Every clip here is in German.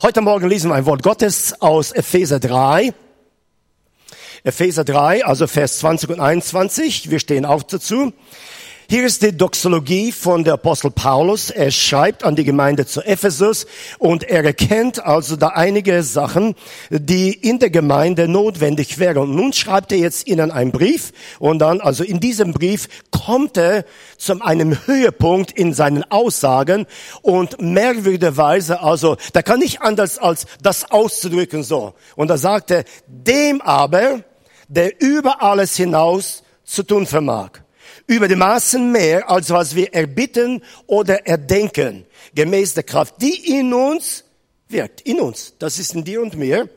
Heute Morgen lesen wir ein Wort Gottes aus Epheser 3. Epheser 3, also Vers 20 und 21. Wir stehen auf dazu. Hier ist die Doxologie von der Apostel Paulus. Er schreibt an die Gemeinde zu Ephesus und er erkennt also da einige Sachen, die in der Gemeinde notwendig wären. Und nun schreibt er jetzt ihnen einen Brief und dann, also in diesem Brief kommt er zu einem Höhepunkt in seinen Aussagen und merkwürdigerweise, also da kann nicht anders als das auszudrücken so. Und da sagt er, dem aber, der über alles hinaus zu tun vermag über die Maßen mehr, als was wir erbitten oder erdenken, gemäß der Kraft, die in uns wirkt. In uns. Das ist in dir und mir.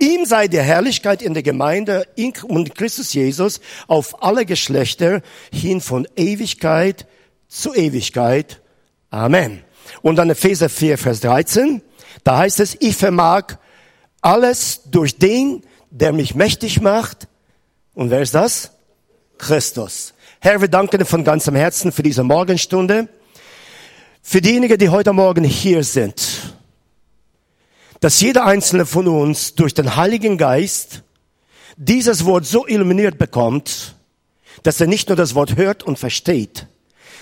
Ihm sei die Herrlichkeit in der Gemeinde und Christus Jesus auf alle Geschlechter hin von Ewigkeit zu Ewigkeit. Amen. Und dann Epheser 4, Vers 13. Da heißt es, ich vermag alles durch den, der mich mächtig macht. Und wer ist das? Christus. Herr, wir danken dir von ganzem Herzen für diese Morgenstunde. Für diejenigen, die heute Morgen hier sind. Dass jeder einzelne von uns durch den Heiligen Geist dieses Wort so illuminiert bekommt, dass er nicht nur das Wort hört und versteht,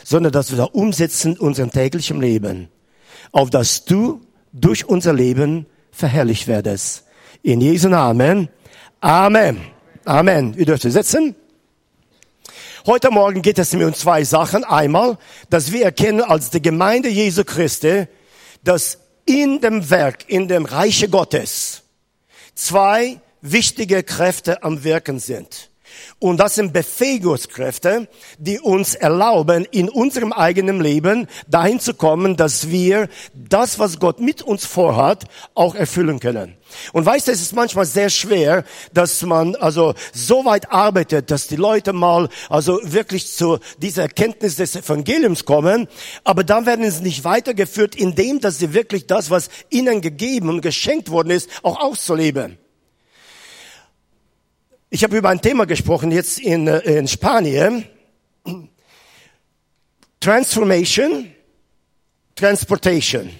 sondern dass wir da umsetzen in unserem täglichen Leben, auf das du durch unser Leben verherrlicht werdest. In Jesu Namen. Amen. Amen. Ihr dürft sitzen. Heute Morgen geht es mir um zwei Sachen. Einmal, dass wir erkennen als die Gemeinde Jesu Christi, dass in dem Werk, in dem Reiche Gottes zwei wichtige Kräfte am Wirken sind. Und das sind Befähigungskräfte, die uns erlauben, in unserem eigenen Leben dahin zu kommen, dass wir das, was Gott mit uns vorhat, auch erfüllen können. Und weißt du, es ist manchmal sehr schwer, dass man also so weit arbeitet, dass die Leute mal also wirklich zu dieser Erkenntnis des Evangeliums kommen, aber dann werden sie nicht weitergeführt, indem dass sie wirklich das, was ihnen gegeben und geschenkt worden ist, auch auszuleben. Ich habe über ein Thema gesprochen jetzt in, äh, in Spanien. Transformation, Transportation.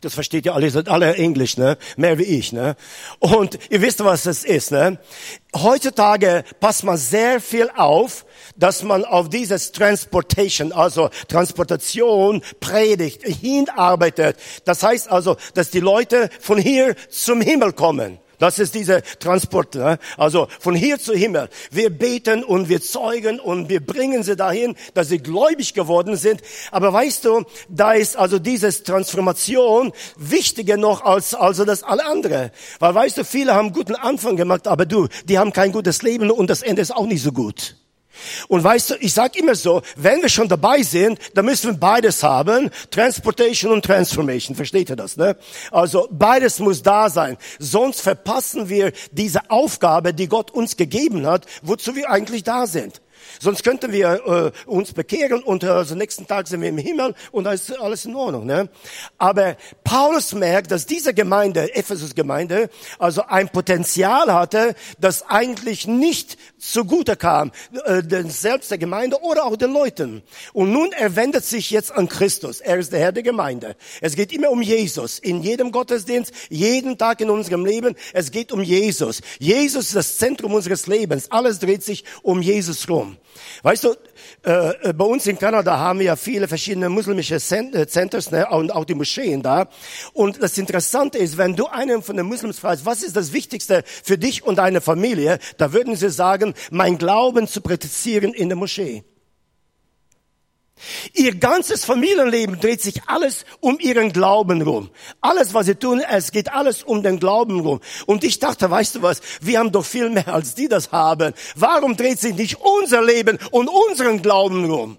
Das versteht ihr alle, seid alle Englisch, ne? Mehr wie ich, ne? Und ihr wisst, was das ist, ne? Heutzutage passt man sehr viel auf, dass man auf dieses Transportation, also Transportation, Predigt, hinarbeitet. Das heißt also, dass die Leute von hier zum Himmel kommen. Das ist dieser Transport. Ne? Also von hier zu Himmel. Wir beten und wir zeugen und wir bringen sie dahin, dass sie gläubig geworden sind. Aber weißt du, da ist also diese Transformation wichtiger noch als also das alle andere. Weil weißt du, viele haben guten Anfang gemacht, aber du, die haben kein gutes Leben und das Ende ist auch nicht so gut. Und weißt du, ich sage immer so, wenn wir schon dabei sind, dann müssen wir beides haben, Transportation und Transformation. Versteht ihr das? Ne? Also beides muss da sein. Sonst verpassen wir diese Aufgabe, die Gott uns gegeben hat, wozu wir eigentlich da sind. Sonst könnten wir äh, uns bekehren und äh, also nächsten Tag sind wir im Himmel und da ist alles in Ordnung. Ne? Aber Paulus merkt, dass diese Gemeinde, Ephesus Gemeinde, also ein Potenzial hatte, das eigentlich nicht zugute kam, äh, selbst der Gemeinde oder auch den Leuten. Und nun er wendet sich jetzt an Christus. Er ist der Herr der Gemeinde. Es geht immer um Jesus. In jedem Gottesdienst, jeden Tag in unserem Leben, es geht um Jesus. Jesus ist das Zentrum unseres Lebens. Alles dreht sich um Jesus rum. Weißt du, äh, bei uns in Kanada haben wir ja viele verschiedene muslimische äh, Centers ne, und auch die Moscheen da. Und das Interessante ist, wenn du einem von den Muslims fragst, was ist das Wichtigste für dich und deine Familie, da würden sie sagen, mein Glauben zu praktizieren in der Moschee. Ihr ganzes Familienleben dreht sich alles um ihren Glauben rum. Alles, was sie tun, es geht alles um den Glauben rum. Und ich dachte, weißt du was, wir haben doch viel mehr, als die das haben. Warum dreht sich nicht unser Leben und unseren Glauben rum?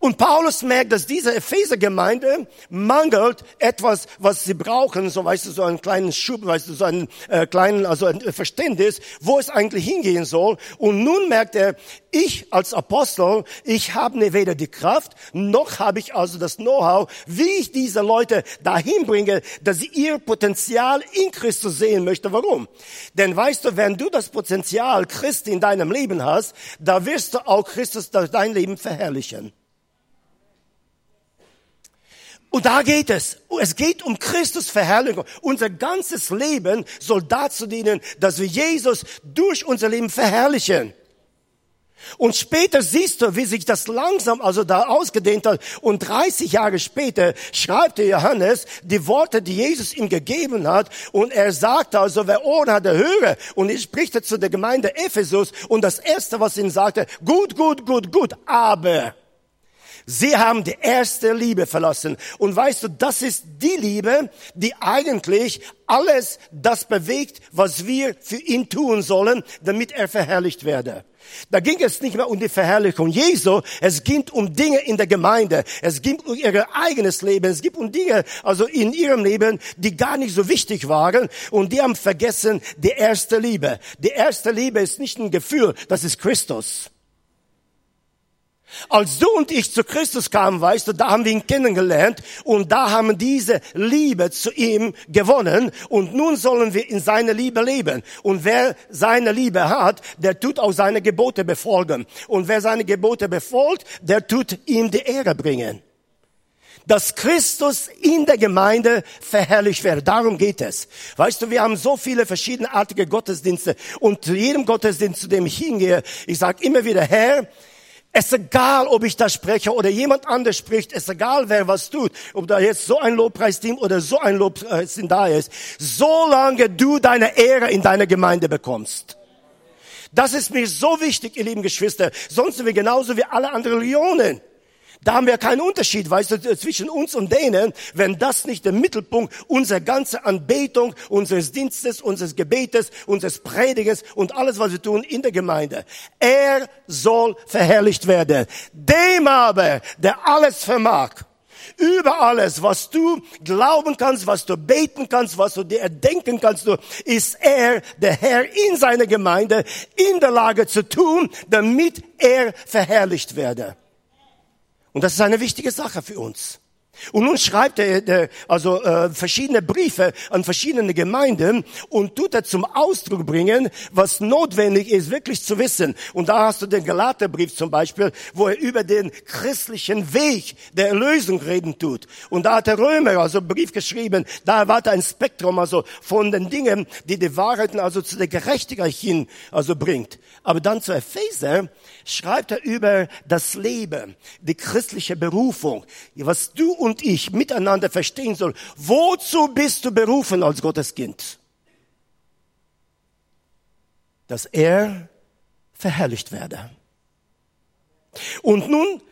Und Paulus merkt, dass diese Epheser-Gemeinde mangelt etwas, was sie brauchen, so weißt du, so einen kleinen Schub, weißt du, so einen äh, kleinen, also ein Verständnis, wo es eigentlich hingehen soll. Und nun merkt er, ich als Apostel, ich habe ne weder die Kraft, noch habe ich also das Know-how, wie ich diese Leute dahin bringe, dass sie ihr Potenzial in Christus sehen möchte. Warum? Denn weißt du, wenn du das Potenzial Christi in deinem Leben hast, da wirst du auch Christus dein Leben verherrlichen. Und da geht es. Es geht um Christus Verherrlichung. Unser ganzes Leben soll dazu dienen, dass wir Jesus durch unser Leben verherrlichen. Und später siehst du, wie sich das langsam also da ausgedehnt hat. Und 30 Jahre später schreibt der Johannes die Worte, die Jesus ihm gegeben hat. Und er sagt also, wer Ohren hat, der höre. Und er spricht zu der Gemeinde Ephesus. Und das erste, was ihm sagte, gut, gut, gut, gut, aber. Sie haben die erste Liebe verlassen. Und weißt du, das ist die Liebe, die eigentlich alles das bewegt, was wir für ihn tun sollen, damit er verherrlicht werde. Da ging es nicht mehr um die Verherrlichung Jesu, es ging um Dinge in der Gemeinde, es ging um ihr eigenes Leben, es ging um Dinge, also in ihrem Leben, die gar nicht so wichtig waren und die haben vergessen die erste Liebe. Die erste Liebe ist nicht ein Gefühl, das ist Christus. Als du und ich zu Christus kamen, weißt du, da haben wir ihn kennengelernt und da haben diese Liebe zu ihm gewonnen und nun sollen wir in seiner Liebe leben. Und wer seine Liebe hat, der tut auch seine Gebote befolgen. Und wer seine Gebote befolgt, der tut ihm die Ehre bringen. Dass Christus in der Gemeinde verherrlicht werde. Darum geht es. Weißt du, wir haben so viele verschiedenartige Gottesdienste und zu jedem Gottesdienst, zu dem ich hingehe, ich sage immer wieder, Herr, es ist egal, ob ich da spreche oder jemand anders spricht. Es ist egal, wer was tut. Ob da jetzt so ein Lobpreisteam oder so ein Lobpreisteam da ist. Solange du deine Ehre in deiner Gemeinde bekommst. Das ist mir so wichtig, ihr lieben Geschwister. Sonst sind wir genauso wie alle anderen Religionen. Da haben wir keinen Unterschied, weißt du, zwischen uns und denen, wenn das nicht der Mittelpunkt unserer ganzen Anbetung, unseres Dienstes, unseres Gebetes, unseres Prediges und alles, was wir tun in der Gemeinde. Er soll verherrlicht werden. Dem aber, der alles vermag, über alles, was du glauben kannst, was du beten kannst, was du dir erdenken kannst, ist er, der Herr in seiner Gemeinde, in der Lage zu tun, damit er verherrlicht werde. Und das ist eine wichtige Sache für uns. Und nun schreibt er, der, also äh, verschiedene Briefe an verschiedene Gemeinden und tut er zum Ausdruck bringen, was notwendig ist, wirklich zu wissen. Und da hast du den Galaterbrief zum Beispiel, wo er über den christlichen Weg der Erlösung reden tut. Und da hat der Römer also einen Brief geschrieben, da erwartet ein Spektrum also von den Dingen, die die Wahrheiten also zu der Gerechtigkeit hin also bringt. Aber dann zu Epheser schreibt er über das Leben, die christliche Berufung, was du und ich miteinander verstehen sollen. Wozu bist du berufen als Gottes Kind? Dass er verherrlicht werde. Und nun,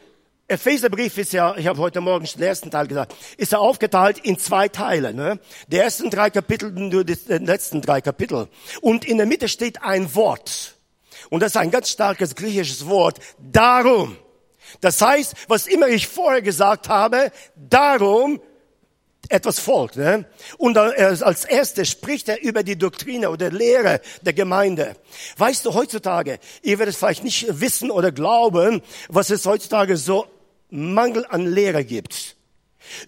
Epheserbrief ist ja, ich habe heute Morgen den ersten Teil gesagt, ist ja aufgeteilt in zwei Teile. Ne? Die ersten drei Kapitel, nur die letzten drei Kapitel. Und in der Mitte steht ein Wort. Und das ist ein ganz starkes griechisches Wort. Darum. Das heißt, was immer ich vorher gesagt habe, darum etwas folgt. Ne? Und als erstes spricht er über die Doktrine oder Lehre der Gemeinde. Weißt du, heutzutage, ihr werdet vielleicht nicht wissen oder glauben, was es heutzutage so Mangel an Lehre gibt.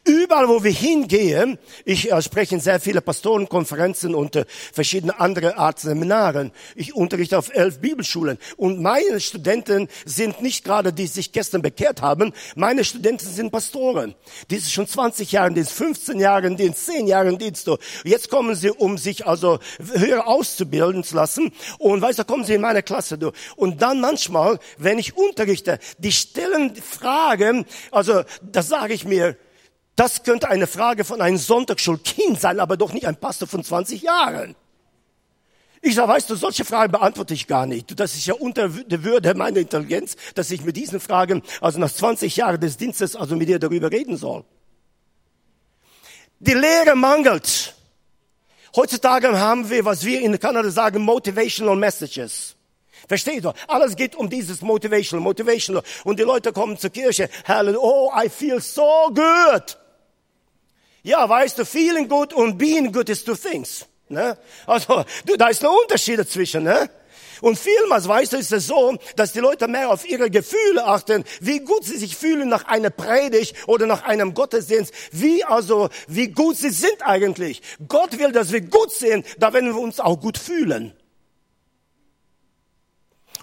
Überall, wo wir hingehen, ich äh, spreche in sehr viele Pastorenkonferenzen und äh, verschiedene andere Art Seminaren. Ich unterrichte auf elf Bibelschulen und meine Studenten sind nicht gerade die, die sich gestern bekehrt haben. Meine Studenten sind Pastoren. Die sind schon 20 Jahre in Dienst, 15 Jahre in Dienst, 10 Jahre in Dienst. Jetzt kommen sie, um sich also höher auszubilden zu lassen. Und weißt du, kommen sie in meine Klasse. Du. Und dann manchmal, wenn ich unterrichte, die stellen Fragen, also das sage ich mir, das könnte eine Frage von einem Sonntagsschulkind sein, aber doch nicht ein Pastor von 20 Jahren. Ich sage, weißt du, solche Fragen beantworte ich gar nicht. Das ist ja unter der Würde meiner Intelligenz, dass ich mit diesen Fragen, also nach 20 Jahren des Dienstes, also mit dir darüber reden soll. Die Lehre mangelt. Heutzutage haben wir, was wir in Kanada sagen, motivational messages. Versteht ihr? Alles geht um dieses motivational, motivational. Und die Leute kommen zur Kirche, Hallelujah, oh, I feel so good. Ja, weißt du, feeling good und being good is two things. Ne? Also, du, da ist ein Unterschied dazwischen. Ne? Und vielmals, weißt du, ist es so, dass die Leute mehr auf ihre Gefühle achten, wie gut sie sich fühlen nach einer Predigt oder nach einem Gottesdienst, wie also, wie gut sie sind eigentlich. Gott will, dass wir gut sind, da werden wir uns auch gut fühlen.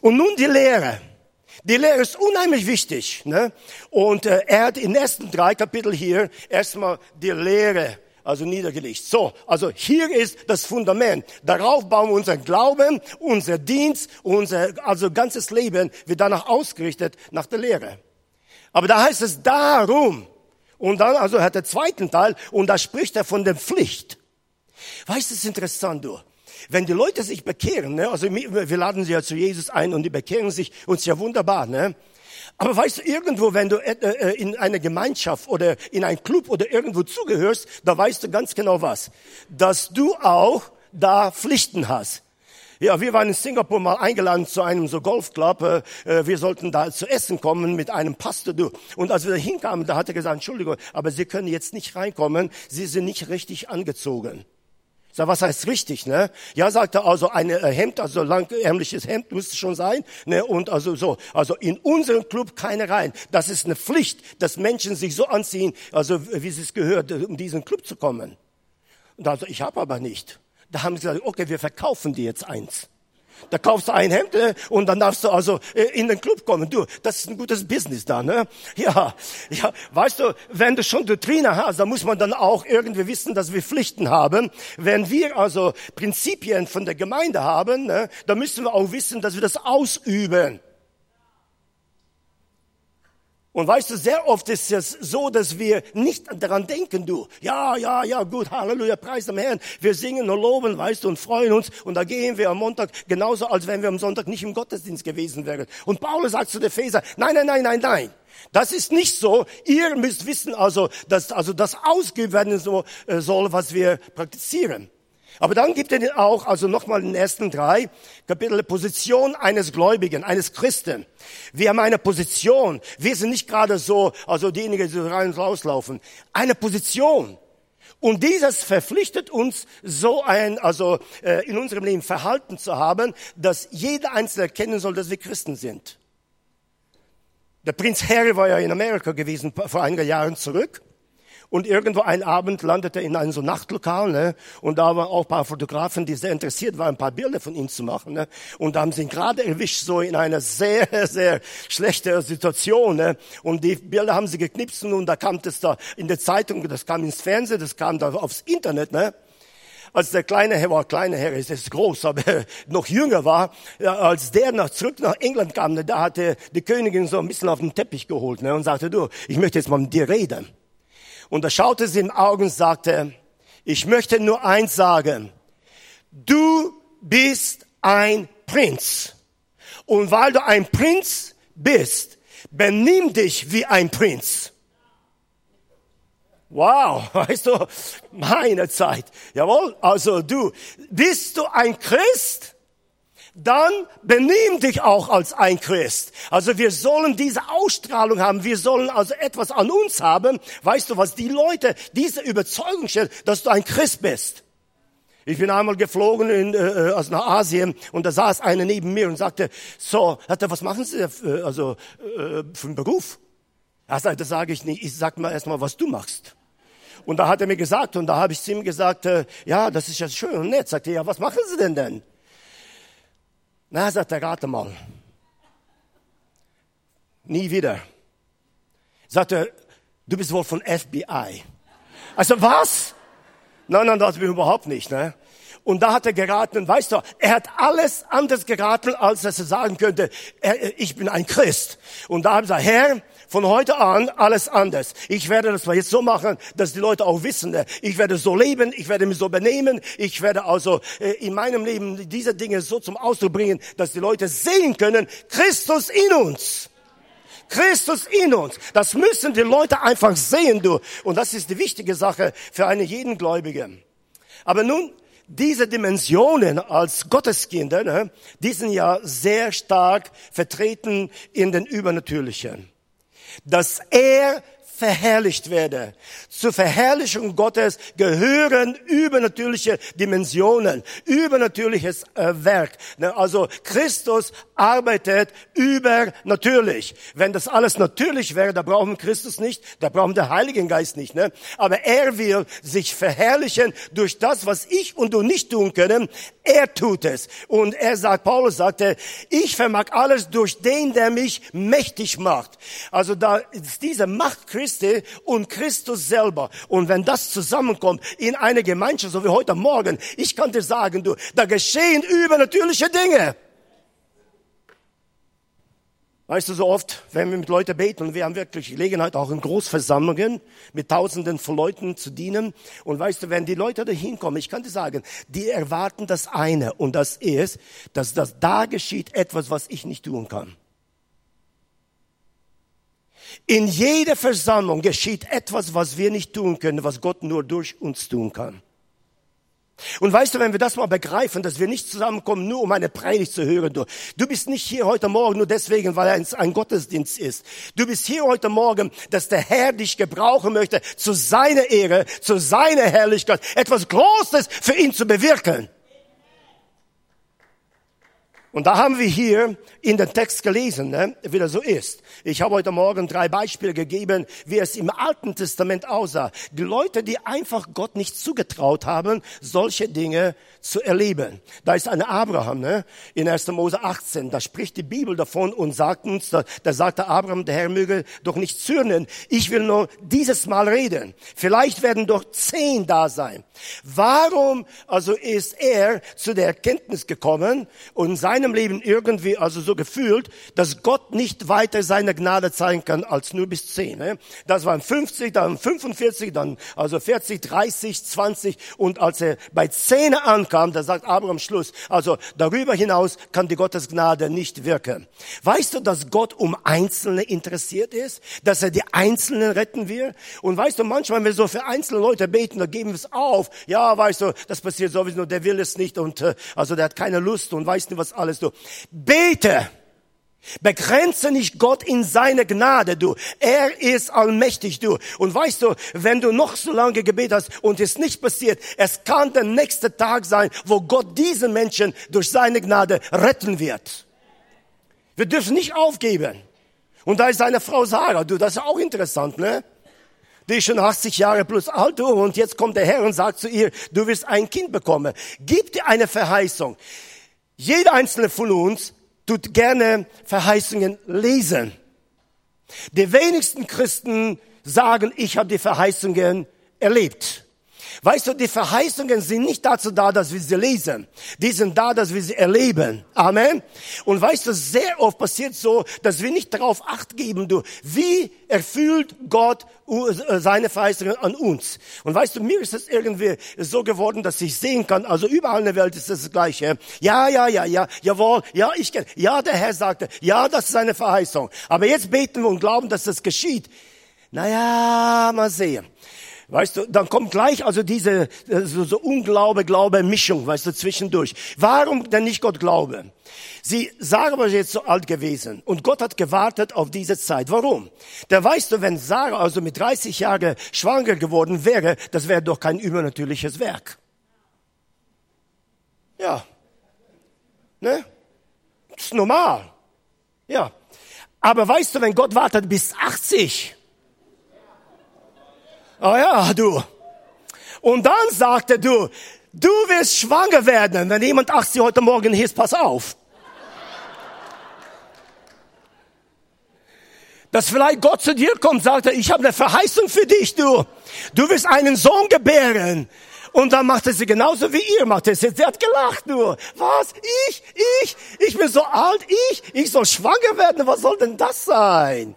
Und nun die Lehre. Die Lehre ist unheimlich wichtig. Ne? Und äh, er hat in den ersten drei Kapitel hier erstmal die Lehre also niedergelegt. So, also hier ist das Fundament. Darauf bauen wir unseren Glauben, unser Dienst, unser also ganzes Leben wird danach ausgerichtet nach der Lehre. Aber da heißt es darum. Und dann also hat der zweiten Teil und da spricht er von der Pflicht. Weißt du, es ist interessant, du. Wenn die Leute sich bekehren, ne, also wir laden sie ja zu Jesus ein und die bekehren sich, uns ja wunderbar, ne? Aber weißt du, irgendwo, wenn du äh, äh, in einer Gemeinschaft oder in einen Club oder irgendwo zugehörst, da weißt du ganz genau was. Dass du auch da Pflichten hast. Ja, wir waren in Singapur mal eingeladen zu einem so Golfclub. Äh, wir sollten da zu essen kommen mit einem Pastor. Du. Und als wir da hinkamen, da hat er gesagt, Entschuldigung, aber Sie können jetzt nicht reinkommen. Sie sind nicht richtig angezogen. Sag, was heißt richtig, ne? Ja, sagt er, also ein äh, Hemd, also langärmliches Hemd müsste schon sein, ne? Und also so, also in unseren Club keine rein. Das ist eine Pflicht, dass Menschen sich so anziehen, also wie es gehört, um diesen Club zu kommen. Und also, ich habe aber nicht. Da haben sie gesagt, okay, wir verkaufen dir jetzt eins. Da kaufst du ein Hemd äh, und dann darfst du also äh, in den Club kommen. Du, das ist ein gutes Business da, ne? Ja, ja, weißt du, wenn du schon Doktrine hast, dann muss man dann auch irgendwie wissen, dass wir Pflichten haben. Wenn wir also Prinzipien von der Gemeinde haben, ne, dann müssen wir auch wissen, dass wir das ausüben. Und weißt du, sehr oft ist es so, dass wir nicht daran denken, du. Ja, ja, ja, gut, Halleluja, preis dem Herrn. Wir singen und loben, weißt du, und freuen uns. Und da gehen wir am Montag genauso, als wenn wir am Sonntag nicht im Gottesdienst gewesen wären. Und Paulus sagt zu der Feser, nein, nein, nein, nein, nein. Das ist nicht so. Ihr müsst wissen also, dass also das ausgeübt werden äh, soll, was wir praktizieren. Aber dann gibt er auch, also nochmal in den ersten drei Kapitel, Position eines Gläubigen, eines Christen. Wir haben eine Position. Wir sind nicht gerade so, also diejenigen, die rein und rauslaufen. Eine Position. Und dieses verpflichtet uns, so ein, also äh, in unserem Leben Verhalten zu haben, dass jeder Einzelne erkennen soll, dass wir Christen sind. Der Prinz Harry war ja in Amerika gewesen vor einigen Jahren zurück. Und irgendwo einen Abend landete er in einem so Nachtlokal, ne? Und da waren auch ein paar Fotografen, die sehr interessiert waren, ein paar Bilder von ihm zu machen, ne? Und da haben sie ihn gerade erwischt, so in einer sehr, sehr schlechten Situation, ne? Und die Bilder haben sie geknipst und da kam das da in der Zeitung, das kam ins Fernsehen, das kam da aufs Internet, ne? als der kleine Herr war, kleiner Herr ist jetzt groß, aber noch jünger war, als der nach, zurück nach England kam, ne, da hatte die Königin so ein bisschen auf den Teppich geholt ne, und sagte, du, ich möchte jetzt mal mit dir reden. Und er schaute sie in den Augen und sagte, ich möchte nur eins sagen. Du bist ein Prinz. Und weil du ein Prinz bist, benimm dich wie ein Prinz. Wow, weißt du, meine Zeit. Jawohl, also du, bist du ein Christ? Dann benimm dich auch als ein Christ. Also wir sollen diese Ausstrahlung haben, wir sollen also etwas an uns haben. Weißt du, was die Leute, diese Überzeugung stellt, dass du ein Christ bist. Ich bin einmal geflogen in, äh also nach Asien und da saß einer neben mir und sagte, so, hat er, was machen Sie äh, also äh, für einen Beruf? Er sagte, das sage ich nicht, ich sag mal erstmal, was du machst. Und da hat er mir gesagt und da habe ich zu ihm gesagt, äh, ja, das ist ja schön und nett. Sagte er, ja, was machen Sie denn denn? Na, sagt er, rate mal. Nie wieder. Sagt er, du bist wohl von FBI. Also was? Nein, nein, das bin ich überhaupt nicht. Ne? Und da hat er geraten, weißt du, er hat alles anders geraten, als dass er sagen könnte, er, ich bin ein Christ. Und da habe ich gesagt, Herr, von heute an alles anders. Ich werde das jetzt so machen, dass die Leute auch wissen, äh, ich werde so leben, ich werde mich so benehmen, ich werde also äh, in meinem Leben diese Dinge so zum Ausdruck bringen, dass die Leute sehen können, Christus in uns. Christus in uns. Das müssen die Leute einfach sehen, du. Und das ist die wichtige Sache für einen jeden Gläubigen. Aber nun, diese Dimensionen als Gotteskinder, ne, die sind ja sehr stark vertreten in den Übernatürlichen. Dass er verherrlicht werde. Zur Verherrlichung Gottes gehören übernatürliche Dimensionen, übernatürliches äh, Werk. Ne, also Christus arbeitet übernatürlich. Wenn das alles natürlich wäre, da brauchen wir Christus nicht, da brauchen wir den Heiligen Geist nicht. Ne? Aber er will sich verherrlichen durch das, was ich und du nicht tun können. Er tut es. Und er sagt, Paulus sagte, ich vermag alles durch den, der mich mächtig macht. Also da ist diese Macht Christi und Christus selber. Und wenn das zusammenkommt in eine Gemeinschaft, so wie heute Morgen, ich kann dir sagen, du, da geschehen übernatürliche Dinge. Weißt du, so oft, wenn wir mit Leuten beten und wir haben wirklich Gelegenheit, auch in Großversammlungen mit Tausenden von Leuten zu dienen. Und weißt du, wenn die Leute da hinkommen, ich kann dir sagen, die erwarten das eine und das ist, dass das da geschieht etwas, was ich nicht tun kann. In jeder Versammlung geschieht etwas, was wir nicht tun können, was Gott nur durch uns tun kann. Und weißt du, wenn wir das mal begreifen, dass wir nicht zusammenkommen, nur um eine Predigt zu hören, du, du bist nicht hier heute Morgen nur deswegen, weil es ein Gottesdienst ist. Du bist hier heute Morgen, dass der Herr dich gebrauchen möchte, zu seiner Ehre, zu seiner Herrlichkeit, etwas Großes für ihn zu bewirken. Und da haben wir hier in den Text gelesen, ne, wie das so ist. Ich habe heute Morgen drei Beispiele gegeben, wie es im Alten Testament aussah. Die Leute, die einfach Gott nicht zugetraut haben, solche Dinge zu erleben. Da ist ein Abraham, ne, in 1. Mose 18. Da spricht die Bibel davon und sagt uns, da, da sagte Abraham, der Herr möge doch nicht zürnen. Ich will nur dieses Mal reden. Vielleicht werden doch zehn da sein. Warum also ist er zu der Erkenntnis gekommen und seine meinem Leben irgendwie also so gefühlt, dass Gott nicht weiter seine Gnade zeigen kann als nur bis 10. Ne? Das waren 50, dann 45, dann also 40, 30, 20 und als er bei 10 ankam, da sagt Abraham Schluss, also darüber hinaus kann die Gottes nicht wirken. Weißt du, dass Gott um Einzelne interessiert ist, dass er die Einzelnen retten will? Und weißt du, manchmal, wenn wir so für einzelne Leute beten, da geben wir es auf. Ja, weißt du, das passiert sowieso, der will es nicht und äh, also der hat keine Lust und weiß nicht was alles du. Bete. Begrenze nicht Gott in seine Gnade, du. Er ist allmächtig, du. Und weißt du, wenn du noch so lange gebetet hast und es nicht passiert, es kann der nächste Tag sein, wo Gott diesen Menschen durch seine Gnade retten wird. Wir dürfen nicht aufgeben. Und da ist seine Frau Sarah, du, das ist auch interessant, ne? Die ist schon 80 Jahre plus alt, du, und jetzt kommt der Herr und sagt zu ihr, du wirst ein Kind bekommen. Gib dir eine Verheißung. Jeder einzelne von uns tut gerne Verheißungen lesen. Die wenigsten Christen sagen, ich habe die Verheißungen erlebt. Weißt du, die Verheißungen sind nicht dazu da, dass wir sie lesen. Die sind da, dass wir sie erleben. Amen. Und weißt du, sehr oft passiert so, dass wir nicht darauf acht geben, du, wie erfüllt Gott äh, seine Verheißungen an uns. Und weißt du, mir ist es irgendwie so geworden, dass ich sehen kann, also überall in der Welt ist das Gleiche. Ja, ja, ja, ja, jawohl, ja, ich kenne, ja, der Herr sagte, ja, das ist eine Verheißung. Aber jetzt beten wir und glauben, dass das geschieht. Naja, mal sehen. Weißt du, dann kommt gleich also diese äh, so, so Unglaube, Glaube, Mischung, weißt du, zwischendurch. Warum denn nicht Gott Glaube? Sie Sarah war jetzt so alt gewesen und Gott hat gewartet auf diese Zeit. Warum? Da weißt du, wenn Sarah also mit 30 Jahren schwanger geworden wäre, das wäre doch kein übernatürliches Werk. Ja. Ne? Das ist normal. Ja. Aber weißt du, wenn Gott wartet bis 80, Oh ja, du. Und dann sagte du, du wirst schwanger werden. Wenn jemand 80 heute Morgen ist, pass auf. Dass vielleicht Gott zu dir kommt, sagt er, ich habe eine Verheißung für dich, du. Du wirst einen Sohn gebären. Und dann macht er sie genauso wie ihr macht es. Sie hat gelacht nur. Was? Ich? Ich? Ich bin so alt? Ich? Ich soll schwanger werden? Was soll denn das sein?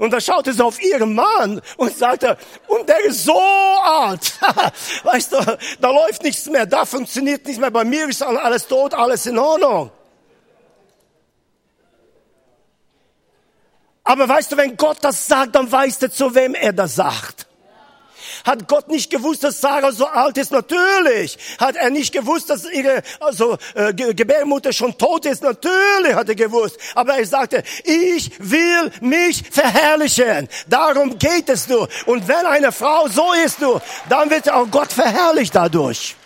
Und da schaute sie auf ihren Mann und sagte, und der ist so alt. weißt du, da läuft nichts mehr, da funktioniert nichts mehr. Bei mir ist alles tot, alles in Ordnung. Aber weißt du, wenn Gott das sagt, dann weißt du, zu wem er das sagt. Hat Gott nicht gewusst, dass Sarah so alt ist? Natürlich. Hat er nicht gewusst, dass ihre also, äh, Gebärmutter schon tot ist? Natürlich hat er gewusst. Aber er sagte, ich will mich verherrlichen. Darum geht es nur. Und wenn eine Frau so ist, du, dann wird auch Gott verherrlicht dadurch.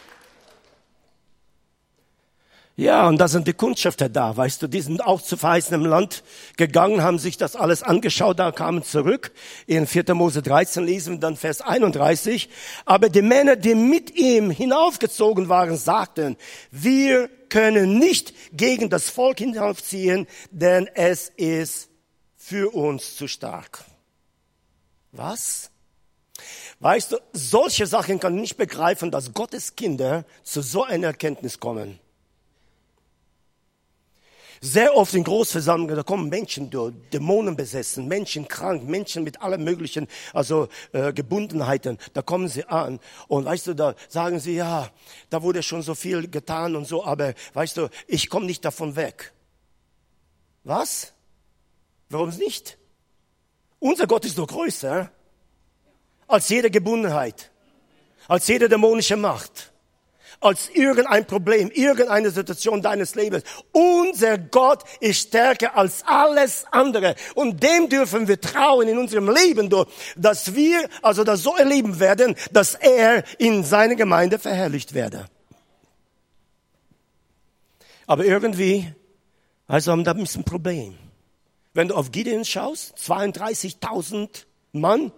Ja, und da sind die Kundschafter da, weißt du, die sind auch zu verheißenem Land gegangen, haben sich das alles angeschaut, da kamen zurück. In 4. Mose 13 lesen wir dann Vers 31. Aber die Männer, die mit ihm hinaufgezogen waren, sagten, wir können nicht gegen das Volk hinaufziehen, denn es ist für uns zu stark. Was? Weißt du, solche Sachen kann ich nicht begreifen, dass Gottes Kinder zu so einer Erkenntnis kommen. Sehr oft in Großversammlungen, da kommen Menschen Dämonen besessen, Menschen krank, Menschen mit allen möglichen, also äh, Gebundenheiten. Da kommen sie an und weißt du, da sagen sie, ja, da wurde schon so viel getan und so, aber weißt du, ich komme nicht davon weg. Was? Warum nicht? Unser Gott ist doch größer als jede Gebundenheit, als jede dämonische Macht als irgendein Problem, irgendeine Situation deines Lebens. Unser Gott ist stärker als alles andere. Und dem dürfen wir trauen in unserem Leben, dass wir also das so erleben werden, dass er in seiner Gemeinde verherrlicht werde. Aber irgendwie, also haben da ein bisschen Problem. Wenn du auf Gideon schaust, 32.000 Mann,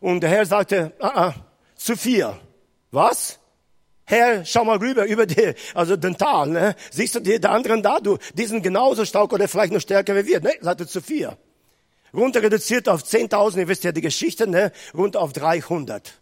und der Herr sagte, ah, ah, zu viel. Was? Herr, schau mal rüber über die, also den Tal, ne? Siehst du die, die anderen da, du, die sind genauso stark oder vielleicht noch stärker wie wir, ne? Seid zu vier. Runter reduziert auf 10.000, ihr wisst ja die Geschichte, ne? Runter auf 300.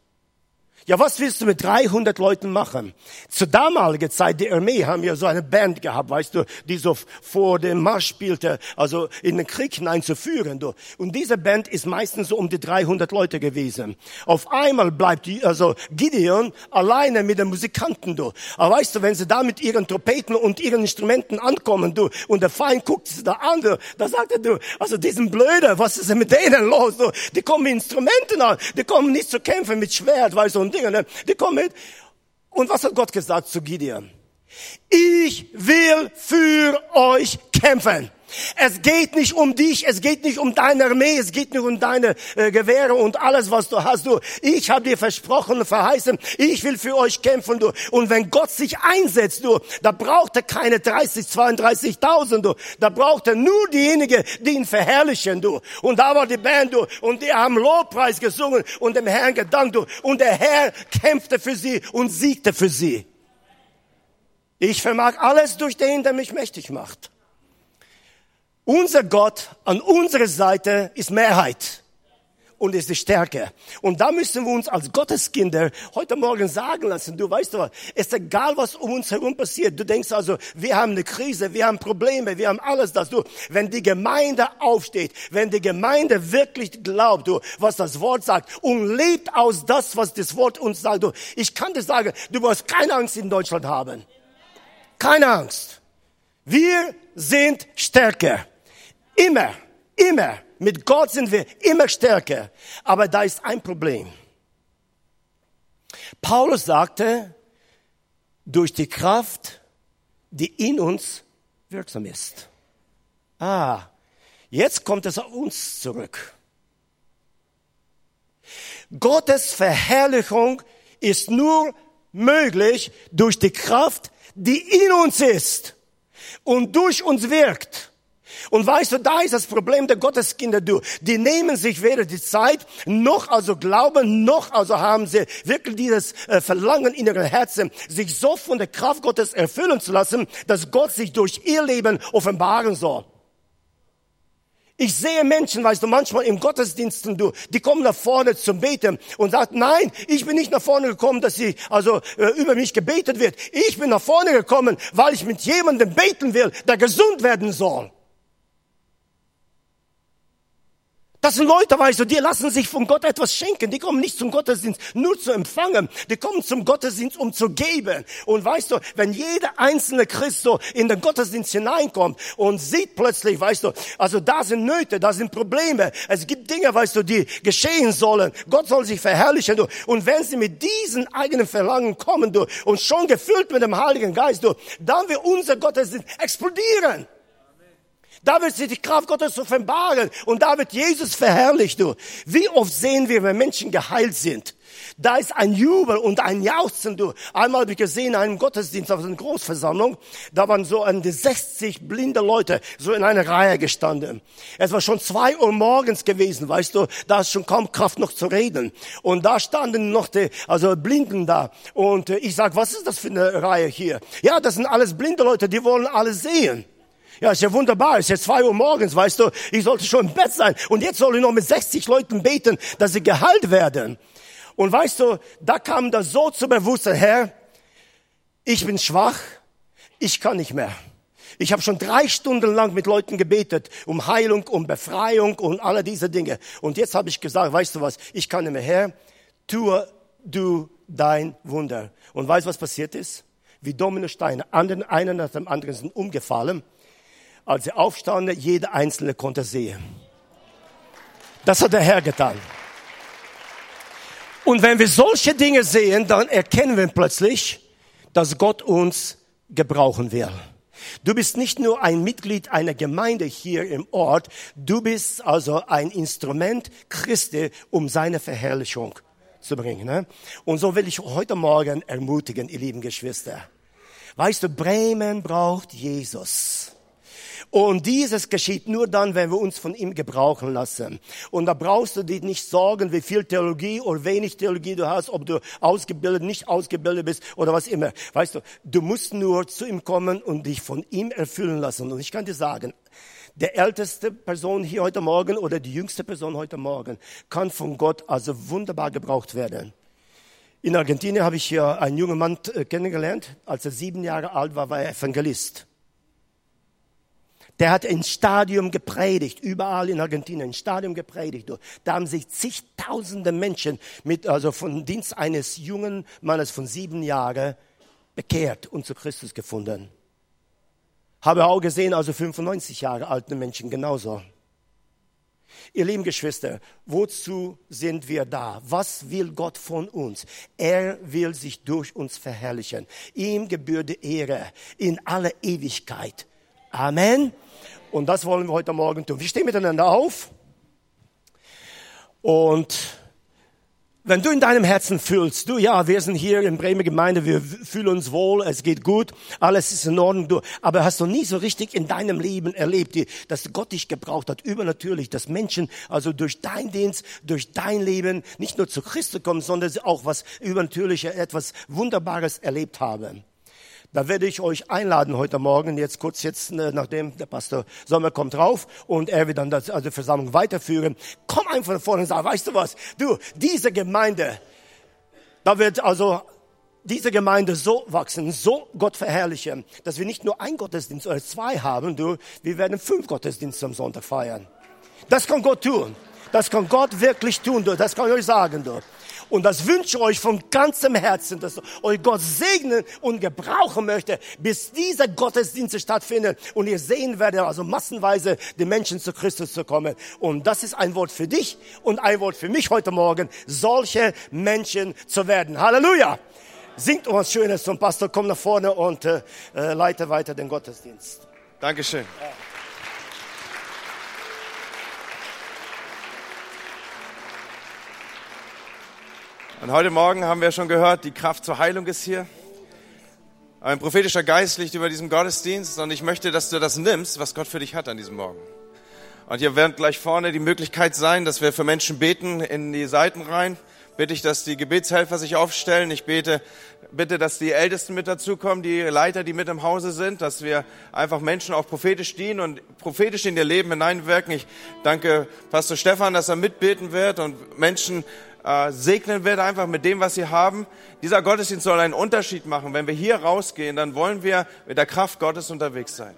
Ja, was willst du mit 300 Leuten machen? Zur damaligen Zeit, die Armee haben ja so eine Band gehabt, weißt du, die so vor dem Marsch spielte, also in den Krieg hineinzuführen, du. Und diese Band ist meistens so um die 300 Leute gewesen. Auf einmal bleibt also Gideon alleine mit den Musikanten, du. Aber weißt du, wenn sie da mit ihren Trompeten und ihren Instrumenten ankommen, du, und der Feind guckt sie da an, du, da sagt er, du, also diesen Blöde, was ist denn mit denen los, du? Die kommen mit Instrumenten an, die kommen nicht zu kämpfen mit Schwert, weißt du, und Dinge, ne? die kommen mit. Und was hat Gott gesagt zu Gideon? Ich will für euch kämpfen. Es geht nicht um dich, es geht nicht um deine Armee, es geht nicht um deine äh, Gewehre und alles, was du hast. Du, ich habe dir versprochen verheißen, ich will für euch kämpfen. Du. Und wenn Gott sich einsetzt, du, da braucht er keine 30, 32.000. Du. Da braucht er nur diejenigen, die ihn verherrlichen. Du. Und da war die Band, du, und die haben Lobpreis gesungen und dem Herrn gedankt. Du. Und der Herr kämpfte für sie und siegte für sie. Ich vermag alles durch den, der mich mächtig macht. Unser Gott an unserer Seite ist Mehrheit und ist die Stärke. Und da müssen wir uns als Gotteskinder heute Morgen sagen lassen, du weißt doch, es ist egal, was um uns herum passiert. Du denkst also, wir haben eine Krise, wir haben Probleme, wir haben alles das. Du, wenn die Gemeinde aufsteht, wenn die Gemeinde wirklich glaubt, du, was das Wort sagt und lebt aus das, was das Wort uns sagt, du, ich kann dir sagen, du musst keine Angst in Deutschland haben. Keine Angst. Wir sind stärker. Immer, immer. Mit Gott sind wir immer stärker. Aber da ist ein Problem. Paulus sagte, durch die Kraft, die in uns wirksam ist. Ah, jetzt kommt es auf uns zurück. Gottes Verherrlichung ist nur möglich durch die Kraft, die in uns ist und durch uns wirkt. Und weißt du, da ist das Problem der Gotteskinder, du. Die nehmen sich weder die Zeit, noch also glauben, noch also haben sie wirklich dieses äh, Verlangen in ihrem Herzen, sich so von der Kraft Gottes erfüllen zu lassen, dass Gott sich durch ihr Leben offenbaren soll. Ich sehe Menschen, weißt du, manchmal im Gottesdiensten, du, die kommen nach vorne zum Beten und sagen, nein, ich bin nicht nach vorne gekommen, dass sie, also, äh, über mich gebetet wird. Ich bin nach vorne gekommen, weil ich mit jemandem beten will, der gesund werden soll. Das sind Leute, weißt du, die lassen sich von Gott etwas schenken. Die kommen nicht zum Gottesdienst nur zu empfangen. Die kommen zum Gottesdienst, um zu geben. Und weißt du, wenn jeder einzelne Christ so in den Gottesdienst hineinkommt und sieht plötzlich, weißt du, also da sind Nöte, da sind Probleme. Es gibt Dinge, weißt du, die geschehen sollen. Gott soll sich verherrlichen, du. Und wenn sie mit diesen eigenen Verlangen kommen, du, und schon gefüllt mit dem Heiligen Geist, du, dann wird unser Gottesdienst explodieren. Da wird sich die Kraft Gottes offenbaren und da wird Jesus verherrlicht. Du. Wie oft sehen wir, wenn Menschen geheilt sind? Da ist ein Jubel und ein Jauchzen. Du. Einmal habe ich gesehen, in einem Gottesdienst auf einer Großversammlung, da waren so an die 60 blinde Leute so in einer Reihe gestanden. Es war schon zwei Uhr morgens gewesen, weißt du, da ist schon kaum Kraft noch zu reden. Und da standen noch die, also Blinden da. Und äh, ich sag, was ist das für eine Reihe hier? Ja, das sind alles blinde Leute, die wollen alles sehen. Ja, ist ja wunderbar. Ist jetzt zwei Uhr morgens, weißt du. Ich sollte schon im Bett sein. Und jetzt soll ich noch mit 60 Leuten beten, dass sie geheilt werden. Und weißt du, da kam das so zu Bewusstsein, Herr, ich bin schwach, ich kann nicht mehr. Ich habe schon drei Stunden lang mit Leuten gebetet, um Heilung, um Befreiung und alle diese Dinge. Und jetzt habe ich gesagt, weißt du was, ich kann nicht mehr, Herr, tue du dein Wunder. Und weißt du, was passiert ist? Wie Dominosteine, einen nach dem anderen sind umgefallen. Als sie aufstanden, jeder Einzelne konnte sehen. Das hat der Herr getan. Und wenn wir solche Dinge sehen, dann erkennen wir plötzlich, dass Gott uns gebrauchen will. Du bist nicht nur ein Mitglied einer Gemeinde hier im Ort, du bist also ein Instrument Christi, um seine Verherrlichung zu bringen. Ne? Und so will ich heute Morgen ermutigen, ihr lieben Geschwister. Weißt du, Bremen braucht Jesus. Und dieses geschieht nur dann, wenn wir uns von ihm gebrauchen lassen. Und da brauchst du dich nicht sorgen, wie viel Theologie oder wenig Theologie du hast, ob du ausgebildet, nicht ausgebildet bist oder was immer. Weißt du, du musst nur zu ihm kommen und dich von ihm erfüllen lassen. Und ich kann dir sagen, der älteste Person hier heute Morgen oder die jüngste Person heute Morgen kann von Gott also wunderbar gebraucht werden. In Argentinien habe ich hier einen jungen Mann äh, kennengelernt. Als er sieben Jahre alt war, war er Evangelist. Der hat ein Stadium gepredigt, überall in Argentinien, ein Stadium gepredigt. Da haben sich zigtausende Menschen mit, also von Dienst eines jungen Mannes von sieben Jahren bekehrt und zu Christus gefunden. Habe auch gesehen, also 95 Jahre alten Menschen genauso. Ihr lieben Geschwister, wozu sind wir da? Was will Gott von uns? Er will sich durch uns verherrlichen. Ihm gebührt die Ehre in aller Ewigkeit. Amen. Und das wollen wir heute Morgen tun. Wir stehen miteinander auf. Und wenn du in deinem Herzen fühlst, du, ja, wir sind hier in Bremer Gemeinde, wir fühlen uns wohl, es geht gut, alles ist in Ordnung, du, aber hast du nie so richtig in deinem Leben erlebt, dass Gott dich gebraucht hat, übernatürlich, dass Menschen also durch dein Dienst, durch dein Leben nicht nur zu Christus kommen, sondern auch was Übernatürliches, etwas Wunderbares erlebt haben. Da werde ich euch einladen heute Morgen, jetzt kurz jetzt, äh, nachdem der Pastor Sommer kommt drauf und er wird dann das, also Versammlung weiterführen. Komm einfach vorne und sag, weißt du was? Du, diese Gemeinde, da wird also diese Gemeinde so wachsen, so Gott verherrlichen, dass wir nicht nur ein Gottesdienst oder zwei haben, du, wir werden fünf Gottesdienste am Sonntag feiern. Das kann Gott tun. Das kann Gott wirklich tun, du. Das kann ich euch sagen, du. Und das wünsche ich euch von ganzem Herzen, dass euch Gott segnen und gebrauchen möchte, bis diese Gottesdienste stattfinden und ihr sehen werdet, also massenweise die Menschen zu Christus zu kommen. Und das ist ein Wort für dich und ein Wort für mich heute Morgen, solche Menschen zu werden. Halleluja! Singt uns Schönes zum Pastor, komm nach vorne und äh, äh leite weiter den Gottesdienst. Dankeschön. Ja. Und heute Morgen haben wir schon gehört, die Kraft zur Heilung ist hier. Ein prophetischer Geist liegt über diesem Gottesdienst und ich möchte, dass du das nimmst, was Gott für dich hat an diesem Morgen. Und hier wird gleich vorne die Möglichkeit sein, dass wir für Menschen beten in die Seiten rein. Bitte ich, dass die Gebetshelfer sich aufstellen. Ich bete, bitte, dass die Ältesten mit dazukommen, die Leiter, die mit im Hause sind, dass wir einfach Menschen auch prophetisch dienen und prophetisch in ihr Leben hineinwirken. Ich danke Pastor Stefan, dass er mitbeten wird und Menschen äh, segnen wird einfach mit dem, was sie haben. Dieser Gottesdienst soll einen Unterschied machen. Wenn wir hier rausgehen, dann wollen wir mit der Kraft Gottes unterwegs sein.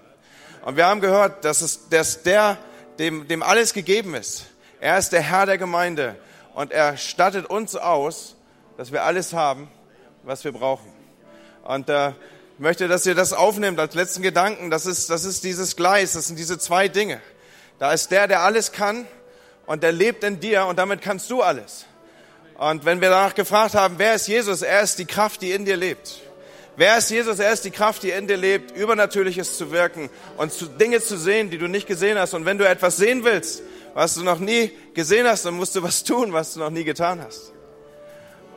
Und wir haben gehört, dass, es, dass der, dem, dem alles gegeben ist, Er ist der Herr der Gemeinde und er stattet uns aus, dass wir alles haben, was wir brauchen. Und äh, ich möchte, dass ihr das aufnehmt als letzten Gedanken. Das ist, das ist dieses Gleis, das sind diese zwei Dinge. Da ist der, der alles kann und der lebt in dir und damit kannst du alles. Und wenn wir danach gefragt haben, wer ist Jesus? Er ist die Kraft, die in dir lebt. Wer ist Jesus? Er ist die Kraft, die in dir lebt, Übernatürliches zu wirken und zu, Dinge zu sehen, die du nicht gesehen hast. Und wenn du etwas sehen willst, was du noch nie gesehen hast, dann musst du was tun, was du noch nie getan hast.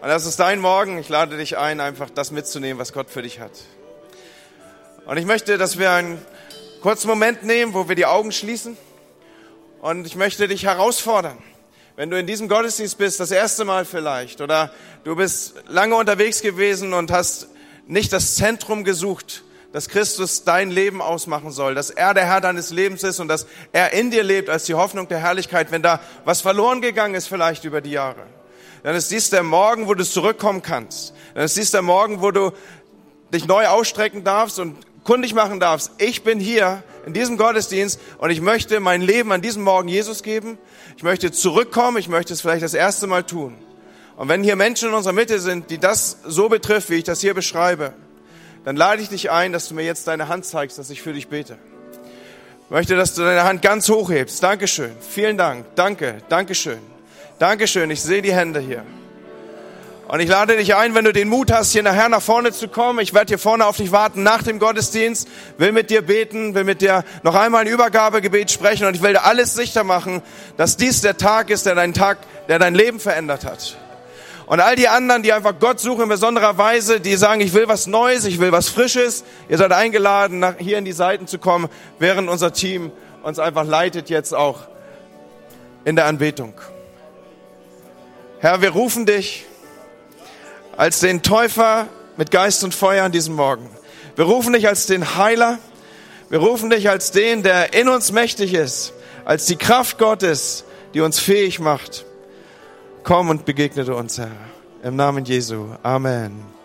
Und das ist dein Morgen. Ich lade dich ein, einfach das mitzunehmen, was Gott für dich hat. Und ich möchte, dass wir einen kurzen Moment nehmen, wo wir die Augen schließen. Und ich möchte dich herausfordern. Wenn du in diesem Gottesdienst bist, das erste Mal vielleicht, oder du bist lange unterwegs gewesen und hast nicht das Zentrum gesucht, dass Christus dein Leben ausmachen soll, dass er der Herr deines Lebens ist und dass er in dir lebt als die Hoffnung der Herrlichkeit, wenn da was verloren gegangen ist vielleicht über die Jahre. Dann ist dies der Morgen, wo du zurückkommen kannst. Dann ist dies der Morgen, wo du dich neu ausstrecken darfst und kundig machen darfst. Ich bin hier in diesem Gottesdienst und ich möchte mein Leben an diesem Morgen Jesus geben. Ich möchte zurückkommen. Ich möchte es vielleicht das erste Mal tun. Und wenn hier Menschen in unserer Mitte sind, die das so betrifft, wie ich das hier beschreibe, dann lade ich dich ein, dass du mir jetzt deine Hand zeigst, dass ich für dich bete. Ich möchte, dass du deine Hand ganz hoch hebst. Dankeschön. Vielen Dank. Danke. Dankeschön. Dankeschön. Ich sehe die Hände hier. Und ich lade dich ein, wenn du den Mut hast, hier nachher nach vorne zu kommen. Ich werde hier vorne auf dich warten nach dem Gottesdienst, will mit dir beten, will mit dir noch einmal ein Übergabegebet sprechen und ich will dir alles sicher machen, dass dies der Tag ist, der deinen Tag, der dein Leben verändert hat. Und all die anderen, die einfach Gott suchen in besonderer Weise, die sagen, ich will was Neues, ich will was Frisches, ihr seid eingeladen, nach, hier in die Seiten zu kommen, während unser Team uns einfach leitet jetzt auch in der Anbetung. Herr, wir rufen dich als den Täufer mit Geist und Feuer an diesem Morgen. Wir rufen dich als den Heiler. Wir rufen dich als den, der in uns mächtig ist, als die Kraft Gottes, die uns fähig macht. Komm und begegnete uns, Herr. Im Namen Jesu. Amen.